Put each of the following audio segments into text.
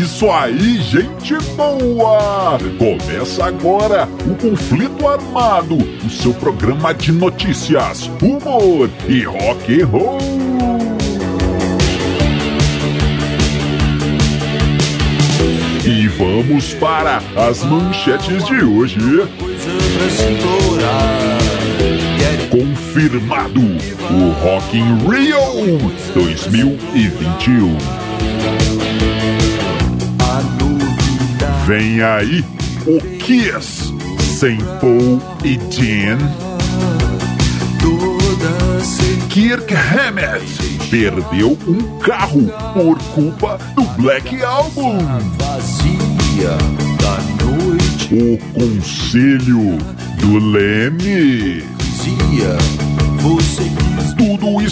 isso aí, gente boa! Começa agora o Conflito Armado, o seu programa de notícias, humor e rock and roll. E vamos para as manchetes de hoje. Confirmado o Rock in Rio 2021. Vem aí o Kiss sem Paul e Jen. Kirk Hammett perdeu um carro por culpa do Black Album. O conselho do Leme. Tudo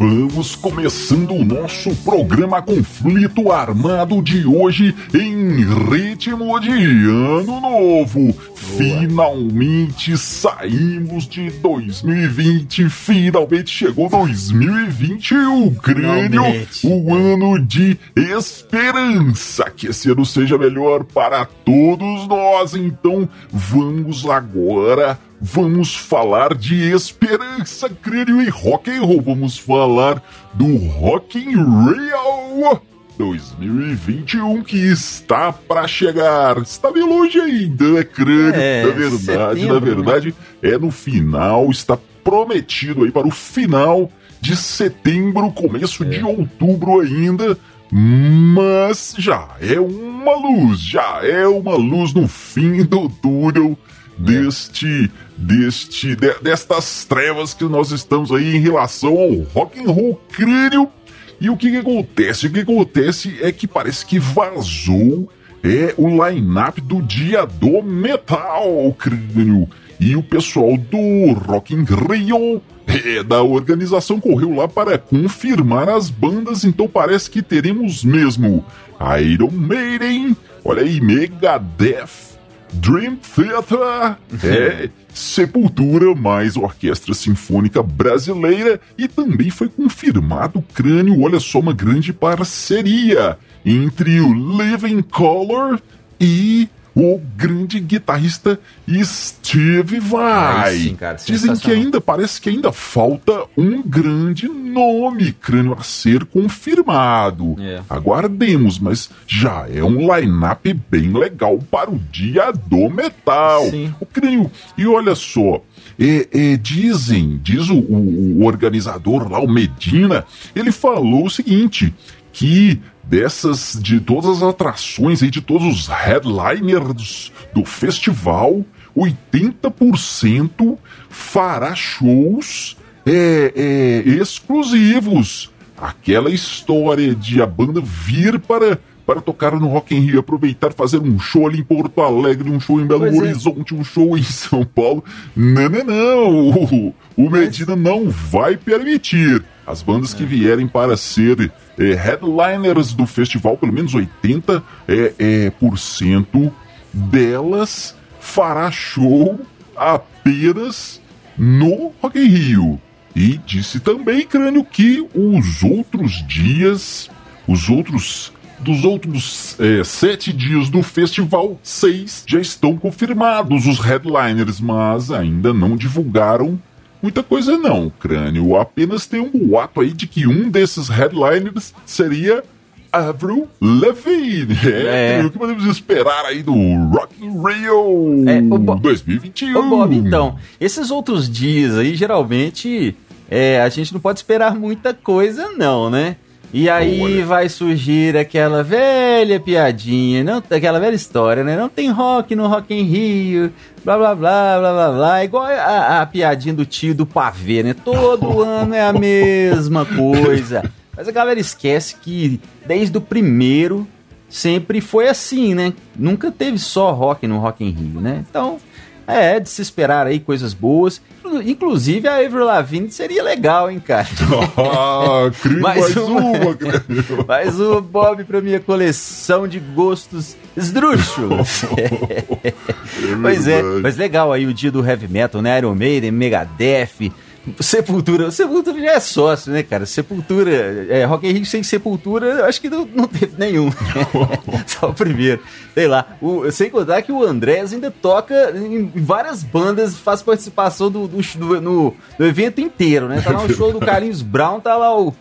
Vamos começando o nosso programa Conflito Armado de hoje em ritmo de Ano Novo. Finalmente saímos de 2020, finalmente chegou 2021, crânio, o ano de esperança. Que esse ano seja melhor para todos nós. Então vamos agora Vamos falar de esperança, crânio e rock and roll. Vamos falar do Rock in Rio 2021 que está para chegar. Está bem longe ainda, né, crânio? É, na verdade, setembro, na verdade, é no final, está prometido aí para o final de setembro, começo de outubro ainda. Mas já é uma luz, já é uma luz no fim do túnel deste, deste, de- destas trevas que nós estamos aí em relação ao rock and roll crânio. E o que, que acontece? O que acontece é que parece que vazou é o line-up do dia do metal crânio. E o pessoal do Rock in Rio é, da organização correu lá para confirmar as bandas, então parece que teremos mesmo Iron Maiden, olha aí, Megadeth, Dream Theater, é, Sepultura, mais Orquestra Sinfônica Brasileira e também foi confirmado Crânio, olha só, uma grande parceria entre o Living Color e o grande guitarrista Steve Vai. Sim, cara, Dizem que ainda parece que ainda falta um grande nome, Crânio, a ser confirmado. É. Aguardemos, mas já é um line-up bem legal para o dia do metal. Sim. O crânio. E olha só. é, é, dizem, diz o, o- o organizador lá, o Medina, ele falou o seguinte: que dessas, de todas as atrações aí, de todos os headliners do festival, 80% fará shows é, é, exclusivos. Aquela história de a banda vir para, para tocar no Rock in Rio, aproveitar fazer um show ali em Porto Alegre, um show em Belo Pois é. Horizonte, um show em São Paulo. Não, não, não. O, o Medina não vai permitir. As bandas que vierem para ser é, headliners do festival, pelo menos 80% é, é, por cento delas fará show apenas no Rock in Rio. E disse também, Crânio, que os outros dias, os outros. Dos outros é, sete dias do festival, seis já estão confirmados os headliners, mas ainda não divulgaram muita coisa não, Crânio. Apenas tem um boato aí de que um desses headliners seria Avril Lavigne. É, É. O que podemos esperar aí do Rock in Rio É, o Bo- 2021? Ô, Bob, então, esses outros dias aí, geralmente, é, a gente não pode esperar muita coisa, não, né? E aí Olha. vai surgir aquela velha piadinha, não, aquela velha história, né? Não tem rock no Rock em Rio, blá blá blá blá blá blá. Igual a, a piadinha do tio do pavê, né? Todo ano é a mesma coisa. Mas a galera esquece que desde o primeiro sempre foi assim, né? Nunca teve só rock no Rock em Rio, né? Então, É, de se esperar aí coisas boas. Inclusive a Avril Lavigne seria legal, hein, cara? Ah, mais, mais uma, uma mais um Bob pra minha coleção de gostos esdrúxulos. é pois é, mas legal aí o dia do heavy metal, né? Iron Maiden, Megadeth, Sepultura. Sepultura já é sócio, né, cara? Sepultura. É, Rock in Rio sem Sepultura, acho que não, não teve nenhum. Só o primeiro. Sei lá. O, sem contar que o Andrés ainda toca em várias bandas, faz participação do, do, do no, do evento inteiro, né? Tá lá no show do Carlinhos Brown, tá lá o,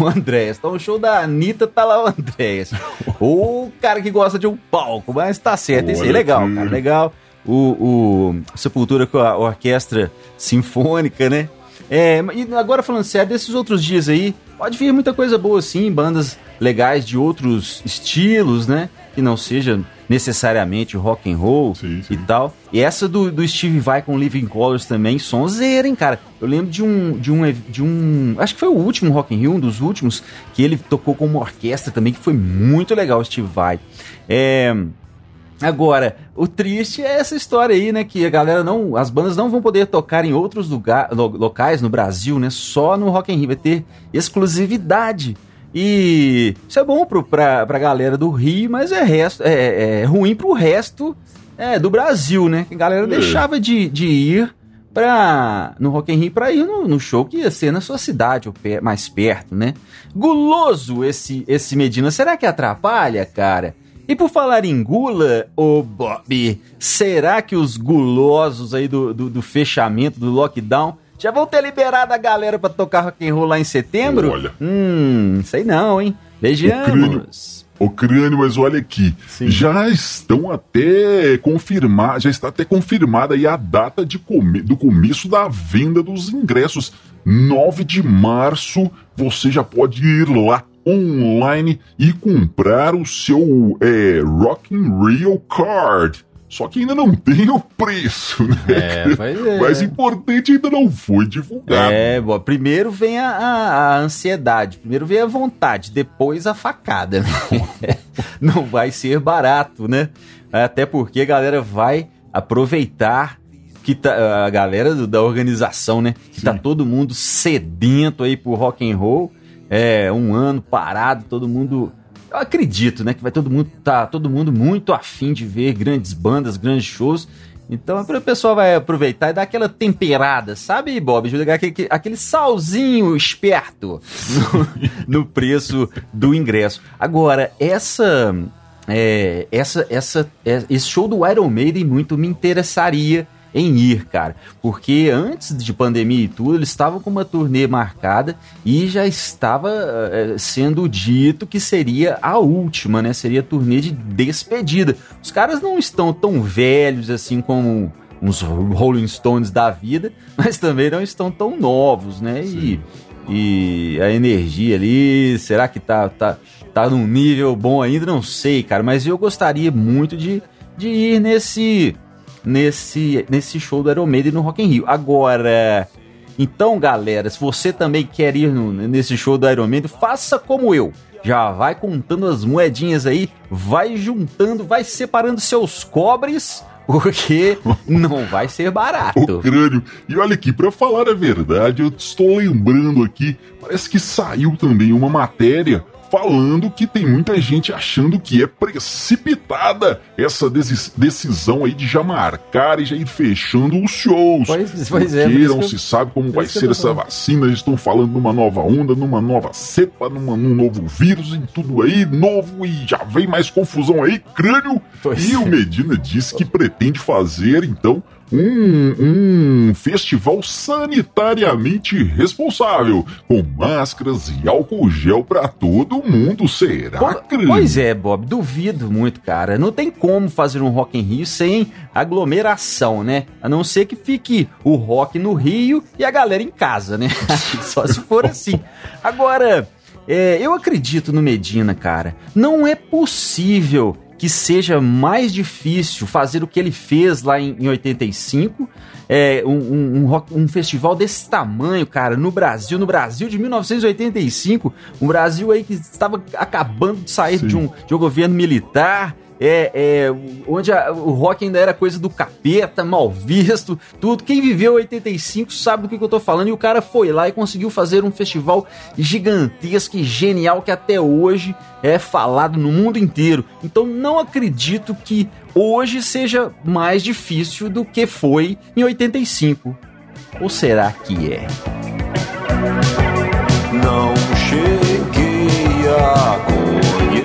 o Andrés. Tá no show da Anitta, tá lá o Andrés. o cara que gosta de um palco, mas tá certo. Isso aí, legal, cara, legal. O, o Sepultura com a orquestra sinfônica, né? É, e agora falando sério, desses outros dias aí, pode vir muita coisa boa sim, bandas legais de outros estilos, né? Que não seja necessariamente rock and roll sim, sim. e tal. E essa do, do Steve Vai com Living Colors também, sonzeira, hein, cara. Eu lembro de um, de um, de um, acho que foi o último Rock in Rio, um dos últimos, que ele tocou com uma orquestra também, que foi muito legal, o Steve Vai. É, Agora, o triste é essa história aí, né? Que a galera não. As bandas não vão poder tocar em outros lugar, locais no Brasil, né? Só no Rock in Rio. Vai ter exclusividade. E isso é bom pro, pra, pra galera do Rio, mas é, resto, é, é ruim pro resto é, do Brasil, né? A galera é. deixava de, de ir pra, no Rock in Rio pra ir no, no show que ia ser na sua cidade, ou mais perto, né? Guloso esse, esse Medina. Será que atrapalha, cara? E por falar em gula, ô Bob, será que os gulosos aí do, do, do, fechamento, do lockdown, já vão ter liberado a galera para tocar rock and roll lá em setembro? Olha. Hum, sei não, hein? Vejamos. O crânio, mas olha aqui, Sim. já estão até confirmar, já está até confirmada aí a data de come, do começo da venda dos ingressos. 9 de março, você já pode ir lá online e comprar o seu é, Rock in Rio Card. Só que ainda não tem o preço, né? É, mas é. Mais importante, ainda não foi divulgado. É, bom, primeiro vem a, a, a ansiedade, primeiro vem a vontade, depois a facada. Né? não vai ser barato, né? Até porque a galera vai aproveitar que tá, a galera da organização, né? Que tá Sim. tá todo mundo sedento aí pro rock and roll é, um ano parado, todo mundo. Eu acredito, né? Que vai todo mundo tá todo mundo muito afim de ver grandes bandas, grandes shows. Então o pessoal vai aproveitar e dar aquela temperada, sabe, Bob? Jogar aquele, aquele salzinho esperto no, no preço do ingresso. Agora, essa. É, essa, essa, é, esse show do Iron Maiden muito me interessaria em ir, cara. Porque antes de pandemia e tudo, eles estavam com uma turnê marcada e já estava é, sendo dito que seria a última, né? Seria a turnê de despedida. Os caras não estão tão velhos assim como uns Rolling Stones da vida, mas também não estão tão novos, né? E, e a energia ali, será que tá, tá, tá num nível bom ainda? Não sei, cara, mas eu gostaria muito de, de ir nesse nesse, nesse show do Iron Maiden no Rock in Rio. Agora, então galera, se você também quer ir no, nesse show do Iron Maiden, faça como eu. Já vai contando as moedinhas aí, vai juntando, vai separando seus cobres, porque não vai ser barato. O crânio. E olha aqui, para falar a verdade, eu estou lembrando aqui, parece que saiu também uma matéria falando que tem muita gente achando que é precipitada essa decisão aí de já marcar e já ir fechando os shows. Pois, pois é. Porque não se sabe como vai ser essa vacina. Eles estão falando numa nova onda, numa nova cepa, numa, num novo vírus e tudo aí novo e já vem mais confusão aí, crânio. Pois e o é. Medina disse que pretende fazer então um, um festival sanitariamente responsável, com máscaras e álcool gel para todo mundo. Será, po Pois é, Bob, duvido muito, cara. Não tem como fazer um Rock em Rio sem aglomeração, né? A não ser que fique o rock no Rio e a galera em casa, né? Só se for assim. Agora, é, eu acredito no Medina, cara. Não é possível que seja mais difícil fazer o que ele fez lá em, em 85, é, um, um, um, rock, um, festival desse tamanho, cara, no Brasil, no Brasil de 1985, um Brasil aí que estava acabando de sair de um, de um governo militar, é, é, onde a, o rock ainda era coisa do capeta, mal visto, tudo. Quem viveu 85 sabe do que, que eu tô falando. E o cara foi lá e conseguiu fazer um festival gigantesco e genial que até hoje é falado no mundo inteiro. Então não acredito que hoje seja mais difícil do que foi em 85. Ou será que é? Não cheguei a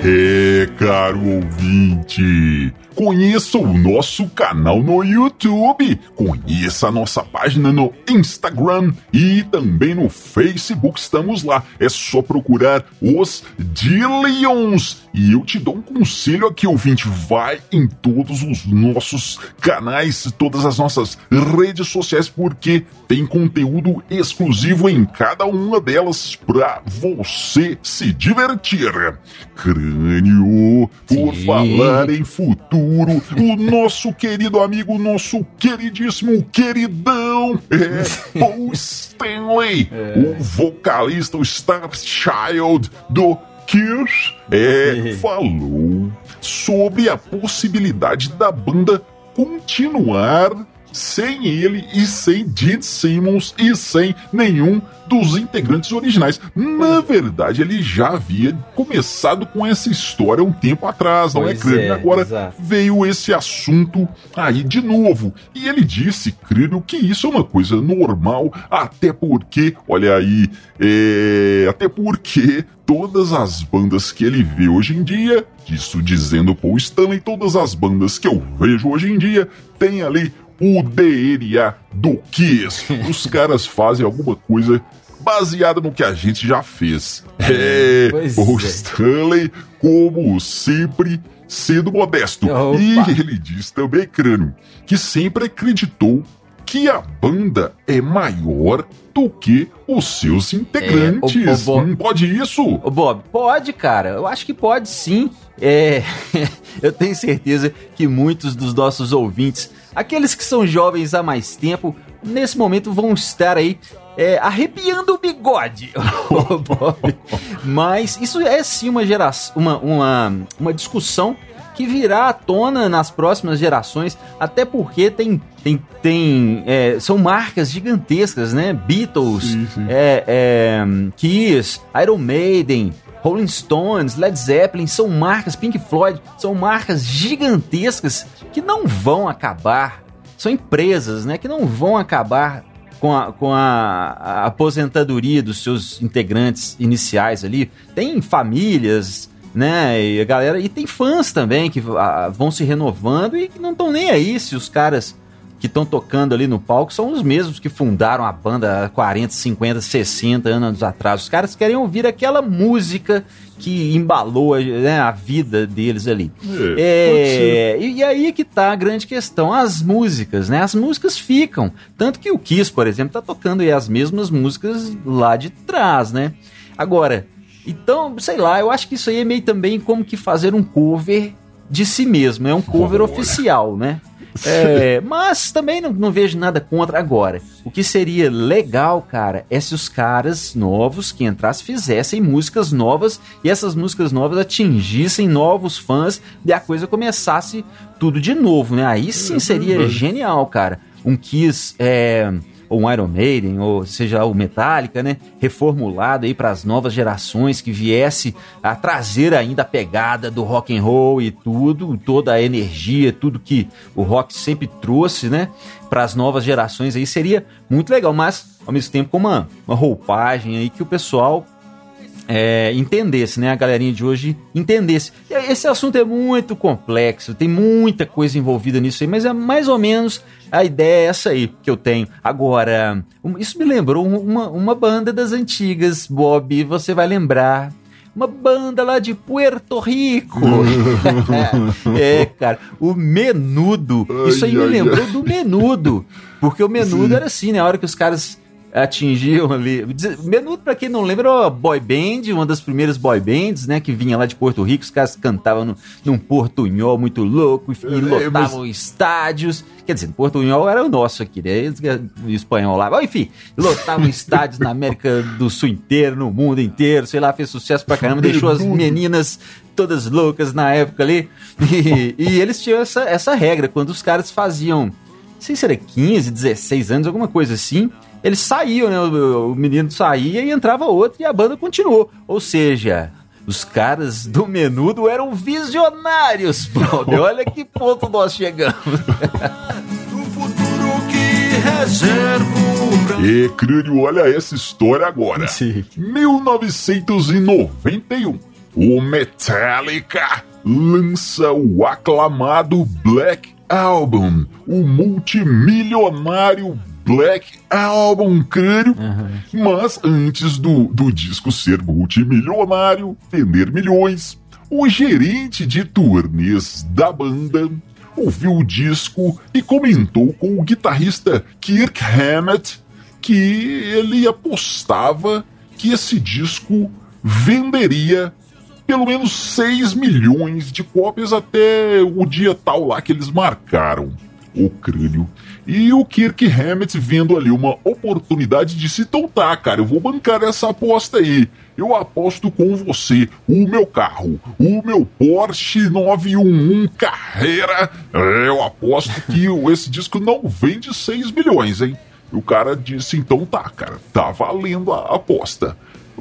é, caro ouvinte, conheça o nosso canal no YouTube, conheça a nossa página no Instagram e também no Facebook. Estamos lá, é só procurar os Dillions. E eu te dou um conselho aqui, ouvinte: vai em todos os nossos canais, todas as nossas redes sociais, porque tem conteúdo exclusivo em cada uma delas para você se divertir. Crânio, por Sim. falar em futuro, o nosso querido amigo, nosso queridíssimo queridão, é Paul Stanley, é. o vocalista, o Star Child do Kiss, é, falou sobre a possibilidade da banda continuar sem ele e sem Gene Simmons e sem nenhum dos integrantes originais. Na verdade, ele já havia começado com essa história um tempo atrás, não é, pois é, Crânio? Agora exato. veio esse assunto aí de novo. E ele disse, Crânio, que isso é uma coisa normal, até porque, olha aí, é... até porque todas as bandas que ele vê hoje em dia, isso dizendo Paul Stanley, todas as bandas que eu vejo hoje em dia, tem ali o DNA do Kiss. Os caras fazem alguma coisa baseada no que a gente já fez. É, é o é. Stanley, como sempre, sendo modesto. Opa. E ele diz também, Crânio, que sempre acreditou que a banda é maior do que os seus integrantes. É, o, o Bob, pode isso? O Bob, pode, cara. Eu acho que pode sim. É, eu tenho certeza que muitos dos nossos ouvintes Aqueles que são jovens há mais tempo, nesse momento vão estar aí é, arrepiando o bigode. Mas isso é sim uma, geração, uma, uma, uma discussão que virá à tona nas próximas gerações, até porque tem, tem, tem é, são marcas gigantescas, né? Beatles, sim, sim. É, é, Kiss, Iron Maiden, Rolling Stones, Led Zeppelin, são marcas, Pink Floyd, são marcas gigantescas que não vão acabar. São empresas, né, que não vão acabar com a, com a, a aposentadoria dos seus integrantes iniciais ali. Tem famílias, né? E a galera. E tem fãs também que a, vão se renovando e que não estão nem aí se os caras que estão tocando ali no palco são os mesmos que fundaram a banda há 40, 50, 60 anos atrás. Os caras querem ouvir aquela música que embalou né, a vida deles ali. É, é, e, e, aí que tá a grande questão, as músicas, né? As músicas ficam. Tanto que o Kiss, por exemplo, tá tocando aí as mesmas músicas lá de trás, né? Agora, então, sei lá, eu acho que isso aí é meio também como que fazer um cover de si mesmo, é um cover oficial, né? É, mas também não, não, vejo nada contra agora. O que seria legal, cara, é se os caras novos que entrassem fizessem músicas novas e essas músicas novas atingissem novos fãs e a coisa começasse tudo de novo, né? Aí sim seria genial, cara. Um Kiss é, ou um Iron Maiden, ou seja o Metallica, né, reformulado aí para as novas gerações que viesse a trazer ainda a pegada do rock and roll e tudo, toda a energia, tudo que o rock sempre trouxe, né, para as novas gerações aí seria muito legal, mas ao mesmo tempo com uma, uma roupagem aí que o pessoal é, entendesse, né? A galerinha de hoje entendesse. Esse assunto é muito complexo, tem muita coisa envolvida nisso aí, mas é mais ou menos a ideia é essa aí que eu tenho. Agora, isso me lembrou uma, uma banda das antigas, Bob, você vai lembrar uma banda lá de Puerto Rico. é, cara, o Menudo. Isso aí me lembrou do Menudo. Porque o Menudo Sim. era assim, né? A hora que os caras atingiam ali. Menudo, pra quem não lembra, boy band, uma das primeiras boy bands, né? Que vinha lá de Porto Rico, os caras cantavam no, num portunhol muito louco e, e lotavam estádios. Quer dizer, portunhol era o nosso aqui, né? O espanhol lá. Enfim, lotavam estádios na América do Sul inteiro, no mundo inteiro, sei lá, fez sucesso pra caramba, deixou as meninas todas loucas na época ali. E, e eles tinham essa, essa regra, quando os caras faziam, não sei se era 15, 16 anos, alguma coisa assim, eles saíam, né? O, o menino saía e entrava outro e a banda continuou. Ou seja, os caras do menudo eram visionários, Bob. Olha que ponto nós chegamos. E Crânio, olha essa história agora. Sim. 1991. O Metallica lança o aclamado Black Album, o multimilionário Black Album Crânio. Uhum. Mas antes do, do disco ser multimilionário, vender milhões, o gerente de turnês da banda ouviu o disco e comentou com o guitarrista Kirk Hammett que ele apostava que esse disco venderia pelo menos 6 milhões de cópias até o dia tal lá que eles marcaram o crânio. E o Kirk Hammett vendo ali uma oportunidade de se tá, cara, eu vou bancar essa aposta aí. Eu aposto com você o meu carro, o meu Porsche 911 Carreira. Eu aposto que esse disco não vende 6 milhões, hein? E o cara disse, então tá, cara, tá valendo a aposta.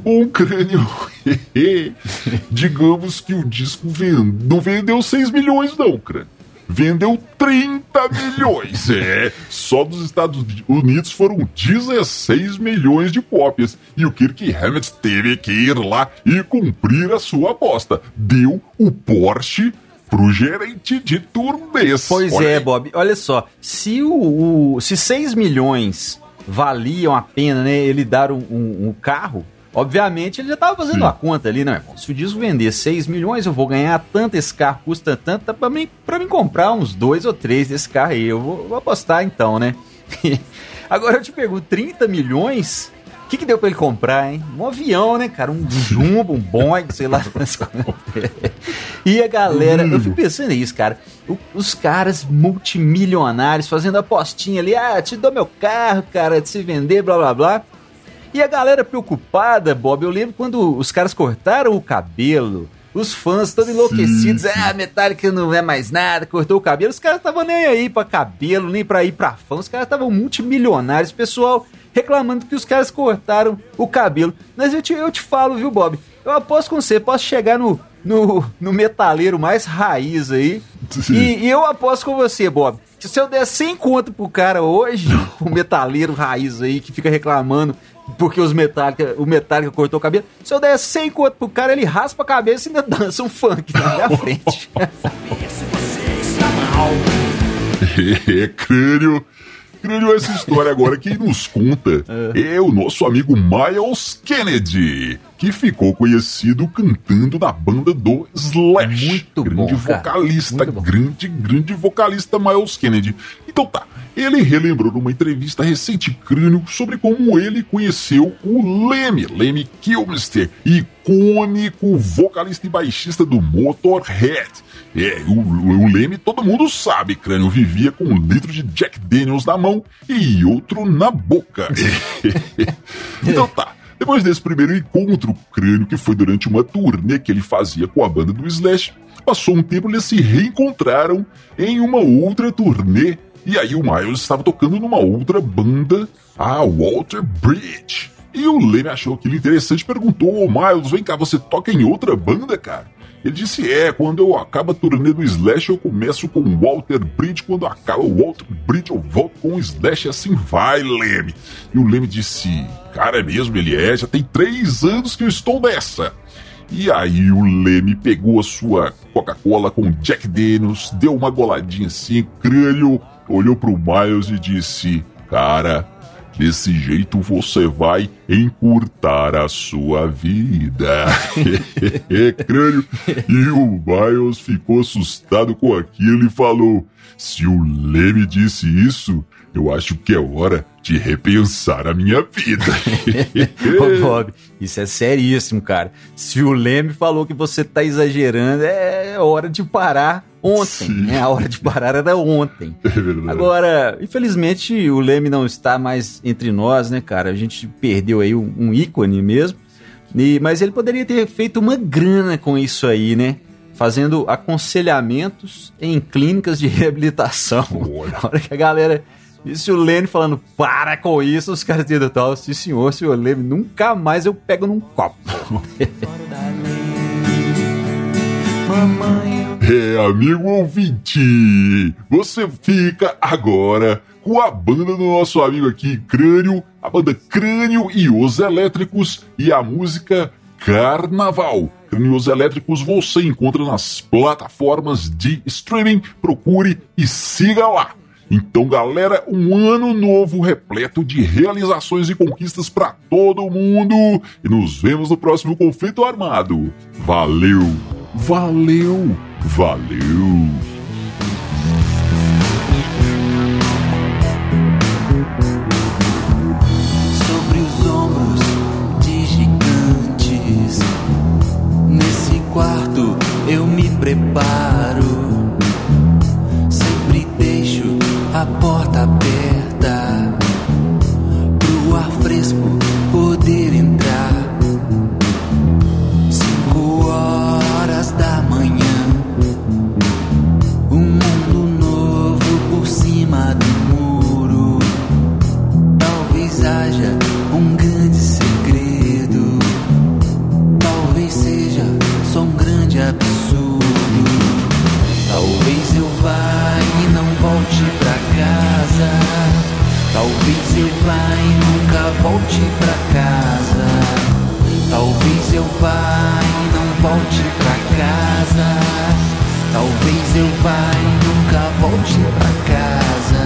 Um crânio. Digamos que o disco vende, não vendeu 6 milhões, não, crânio vendeu 30 milhões. É, só dos Estados Unidos foram 16 milhões de cópias. E o Kirk Hammett teve que ir lá e cumprir a sua aposta. Deu o Porsche pro gerente de turnês. Pois Olha é, aí. Bob. Olha só, se o, o, se 6 milhões valiam a pena, né, ele dar um, um, um carro, Obviamente ele já estava fazendo Sim. a conta ali, né? Se o disco vender 6 milhões, eu vou ganhar tanto, esse carro custa tanto, tá pra mim, pra mim comprar uns dois ou três desse carro aí. Eu vou, vou apostar então, né? Agora eu te pergunto, 30 milhões? O que, que deu pra ele comprar, hein? Um avião, né, cara? Um jumbo, um Boeing, sei lá. e a galera, eu fico pensando nisso, cara. Os caras multimilionários fazendo apostinha ali, ah, te dou meu carro, cara, de se vender, blá blá blá. E a galera preocupada, Bob, eu lembro quando os caras cortaram o cabelo, os fãs todos enlouquecidos, sim, sim. ah, Metallica não é mais nada, cortou o cabelo, os caras estavam nem aí pra cabelo, nem pra ir pra fã, os caras estavam multimilionários, pessoal reclamando que os caras cortaram o cabelo. Mas eu te, eu te falo, viu, Bob? Eu aposto com você, posso chegar no, no, no metaleiro mais raiz aí. E, e, eu aposto com você, Bob. Se eu der 100 conto pro cara hoje, o metaleiro raiz aí que fica reclamando porque os Metallica, o Metallica cortou o cabelo. Se eu der 100 conto pro cara, ele raspa a cabeça e ainda dança um funk na minha frente. é, crânio. Crânio, essa história agora quem nos conta é. é o nosso amigo Miles Kennedy, que ficou conhecido cantando na banda do Slash. Muito grande bom, vocalista, grande, grande vocalista Miles Kennedy. Então tá, ele relembrou numa entrevista recente crânio sobre como ele conheceu o Leme, Leme Kilmister, icônico vocalista e baixista do Motorhead. É, o, o Leme todo mundo sabe, crânio, vivia com um litro de Jack Daniels na mão e outro na boca. então tá. Depois desse primeiro encontro crânio, que foi durante uma turnê que ele fazia com a banda do Slash, passou um tempo e eles se reencontraram em uma outra turnê e aí o Miles estava tocando numa outra banda, a Walter Bridge. E o Leme achou aquilo interessante e perguntou: Ô Miles, vem cá, você toca em outra banda, cara? Ele disse: É, quando eu acabo a turnê do Slash, eu começo com Walter Bridge. Quando acaba o Walter Bridge, eu volto com o Slash. Assim vai, Leme. E o Leme disse: Cara, é mesmo? Ele é, já tem três anos que eu estou nessa. E aí o Leme pegou a sua Coca-Cola com Jack Daniels, deu uma goladinha assim, crânio, olhou pro Miles e disse: Cara, desse jeito você vai encurtar a sua vida. Crânio. E o Miles ficou assustado com aquilo e falou: Se o Leme disse isso, eu acho que é hora de repensar a minha vida. Ô, Bob, isso é seríssimo, cara. Se o Leme falou que você tá exagerando, é hora de parar ontem, Sim. né? A hora de parar era ontem. É verdade. Agora, infelizmente, o Leme não está mais entre nós, né, cara? A gente perdeu aí um, um ícone mesmo E, mas ele poderia ter feito uma grana com isso aí, né? Fazendo aconselhamentos em clínicas de reabilitação. Olha. A hora que a galera. E se o Lene falando, para com isso, os caras dizendo tal, sim senhor, senhor Lene, nunca mais eu pego num copo. É, amigo ouvinte, você fica agora com a banda do nosso amigo aqui, Crânio, a banda Crânio e os Elétricos e a música Carnaval. Crânio e os Elétricos você encontra nas plataformas de streaming, procure e siga lá. Então, galera, um ano novo repleto de realizações e conquistas para todo mundo. E nos vemos no próximo conflito armado. Valeu, valeu, valeu. Volte pra casa. Talvez eu vá e nunca volte pra casa.